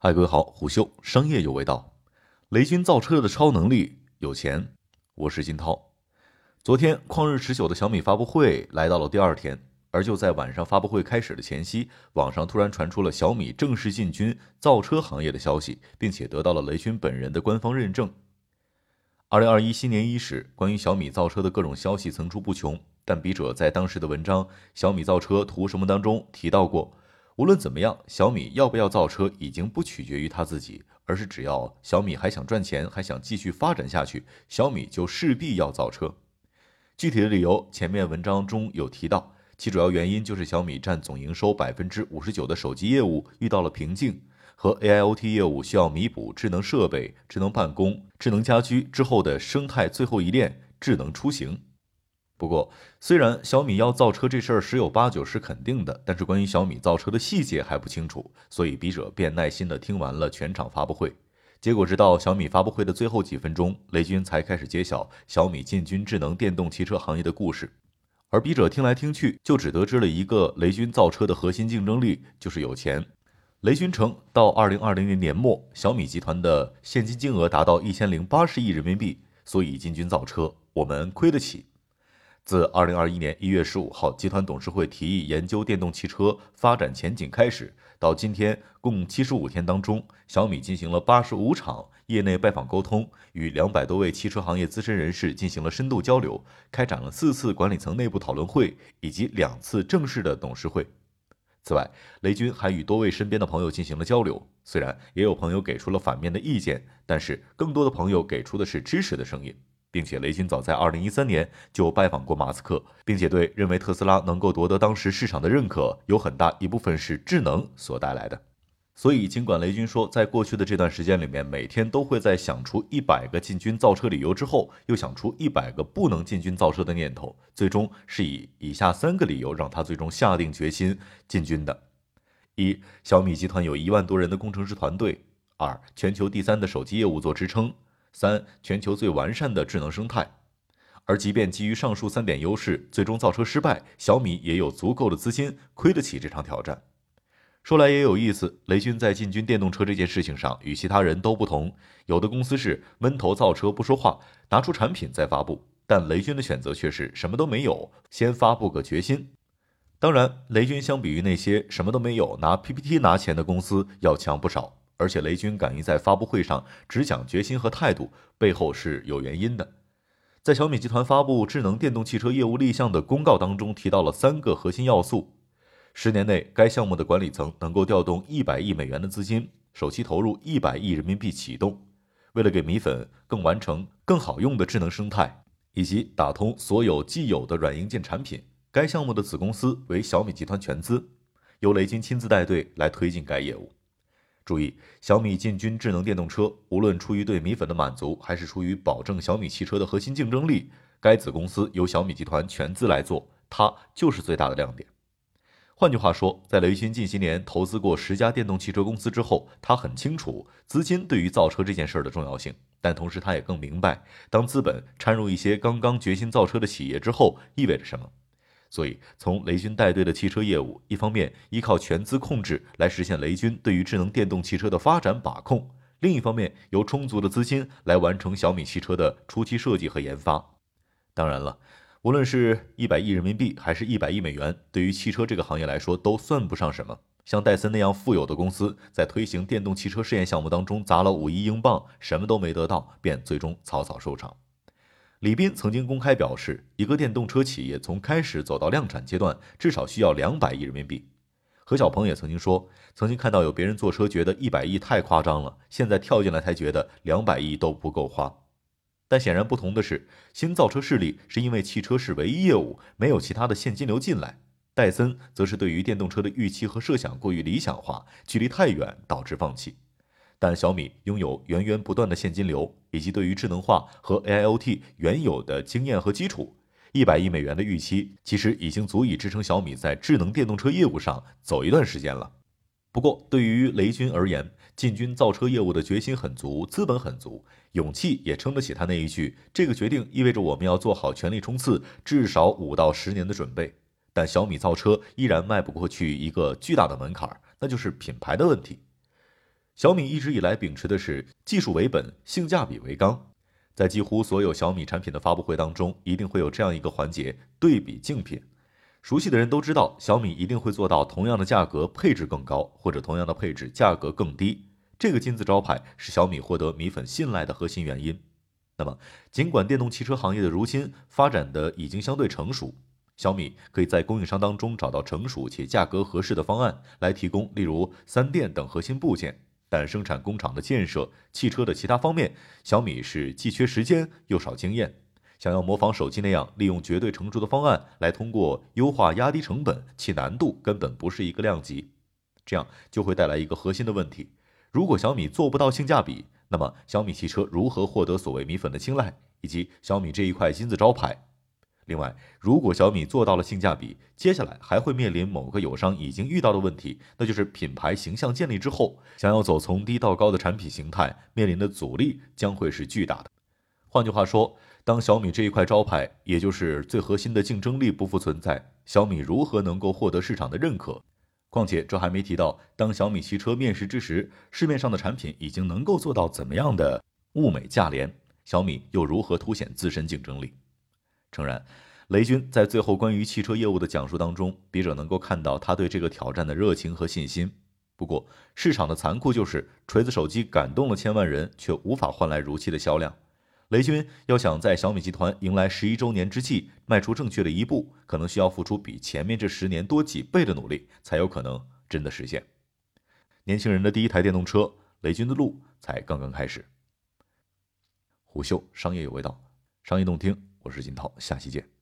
嗨，各位好，虎嗅商业有味道。雷军造车的超能力有钱，我是金涛。昨天旷日持久的小米发布会来到了第二天，而就在晚上发布会开始的前夕，网上突然传出了小米正式进军造车行业的消息，并且得到了雷军本人的官方认证。二零二一新年伊始，关于小米造车的各种消息层出不穷，但笔者在当时的文章《小米造车图什么》当中提到过。无论怎么样，小米要不要造车已经不取决于他自己，而是只要小米还想赚钱，还想继续发展下去，小米就势必要造车。具体的理由，前面文章中有提到，其主要原因就是小米占总营收百分之五十九的手机业务遇到了瓶颈，和 AIoT 业务需要弥补智能设备、智能办公、智能家居之后的生态最后一链——智能出行。不过，虽然小米要造车这事儿十有八九是肯定的，但是关于小米造车的细节还不清楚，所以笔者便耐心地听完了全场发布会。结果，直到小米发布会的最后几分钟，雷军才开始揭晓小米进军智能电动汽车行业的故事。而笔者听来听去，就只得知了一个雷军造车的核心竞争力就是有钱。雷军称，到二零二零年年末，小米集团的现金金额达到一千零八十亿人民币，所以进军造车，我们亏得起。自二零二一年一月十五号集团董事会提议研究电动汽车发展前景开始，到今天共七十五天当中，小米进行了八十五场业内拜访沟通，与两百多位汽车行业资深人士进行了深度交流，开展了四次管理层内部讨论会以及两次正式的董事会。此外，雷军还与多位身边的朋友进行了交流，虽然也有朋友给出了反面的意见，但是更多的朋友给出的是支持的声音。并且雷军早在二零一三年就拜访过马斯克，并且对认为特斯拉能够夺得当时市场的认可，有很大一部分是智能所带来的。所以，尽管雷军说在过去的这段时间里面，每天都会在想出一百个进军造车理由之后，又想出一百个不能进军造车的念头，最终是以以下三个理由让他最终下定决心进军的：一、小米集团有一万多人的工程师团队；二、全球第三的手机业务做支撑。三全球最完善的智能生态，而即便基于上述三点优势，最终造车失败，小米也有足够的资金亏得起这场挑战。说来也有意思，雷军在进军电动车这件事情上与其他人都不同。有的公司是闷头造车不说话，拿出产品再发布，但雷军的选择却是什么都没有，先发布个决心。当然，雷军相比于那些什么都没有拿 PPT 拿钱的公司要强不少。而且雷军敢于在发布会上只讲决心和态度，背后是有原因的。在小米集团发布智能电动汽车业务立项的公告当中，提到了三个核心要素：十年内该项目的管理层能够调动一百亿美元的资金，首期投入一百亿人民币启动。为了给米粉更完成、更好用的智能生态，以及打通所有既有的软硬件产品，该项目的子公司为小米集团全资，由雷军亲自带队来推进该业务。注意，小米进军智能电动车，无论出于对米粉的满足，还是出于保证小米汽车的核心竞争力，该子公司由小米集团全资来做，它就是最大的亮点。换句话说，在雷军近些年投资过十家电动汽车公司之后，他很清楚资金对于造车这件事儿的重要性，但同时他也更明白，当资本掺入一些刚刚决心造车的企业之后，意味着什么。所以，从雷军带队的汽车业务，一方面依靠全资控制来实现雷军对于智能电动汽车的发展把控；另一方面，有充足的资金来完成小米汽车的初期设计和研发。当然了，无论是一百亿人民币还是一百亿美元，对于汽车这个行业来说都算不上什么。像戴森那样富有的公司，在推行电动汽车试验项目当中砸了五亿英镑，什么都没得到，便最终草草收场。李斌曾经公开表示，一个电动车企业从开始走到量产阶段，至少需要两百亿人民币。何小鹏也曾经说，曾经看到有别人坐车觉得一百亿太夸张了，现在跳进来才觉得两百亿都不够花。但显然不同的是，新造车势力是因为汽车是唯一业务，没有其他的现金流进来；戴森则是对于电动车的预期和设想过于理想化，距离太远导致放弃。但小米拥有源源不断的现金流，以及对于智能化和 AIoT 原有的经验和基础，一百亿美元的预期其实已经足以支撑小米在智能电动车业务上走一段时间了。不过，对于雷军而言，进军造车业务的决心很足，资本很足，勇气也撑得起他那一句：“这个决定意味着我们要做好全力冲刺至少五到十年的准备。”但小米造车依然迈不过去一个巨大的门槛，那就是品牌的问题。小米一直以来秉持的是技术为本、性价比为纲，在几乎所有小米产品的发布会当中，一定会有这样一个环节——对比竞品。熟悉的人都知道，小米一定会做到同样的价格配置更高，或者同样的配置价格更低。这个金字招牌是小米获得米粉信赖的核心原因。那么，尽管电动汽车行业的如今发展的已经相对成熟，小米可以在供应商当中找到成熟且价格合适的方案来提供，例如三电等核心部件。但生产工厂的建设、汽车的其他方面，小米是既缺时间又少经验。想要模仿手机那样利用绝对成熟的方案来通过优化压低成本，其难度根本不是一个量级。这样就会带来一个核心的问题：如果小米做不到性价比，那么小米汽车如何获得所谓米粉的青睐，以及小米这一块金字招牌？另外，如果小米做到了性价比，接下来还会面临某个友商已经遇到的问题，那就是品牌形象建立之后，想要走从低到高的产品形态，面临的阻力将会是巨大的。换句话说，当小米这一块招牌，也就是最核心的竞争力不复存在，小米如何能够获得市场的认可？况且这还没提到，当小米汽车面世之时，市面上的产品已经能够做到怎么样的物美价廉，小米又如何凸显自身竞争力？诚然，雷军在最后关于汽车业务的讲述当中，笔者能够看到他对这个挑战的热情和信心。不过，市场的残酷就是，锤子手机感动了千万人，却无法换来如期的销量。雷军要想在小米集团迎来十一周年之际迈出正确的一步，可能需要付出比前面这十年多几倍的努力，才有可能真的实现。年轻人的第一台电动车，雷军的路才刚刚开始。虎嗅商业有味道，商业动听。我是金涛，下期见。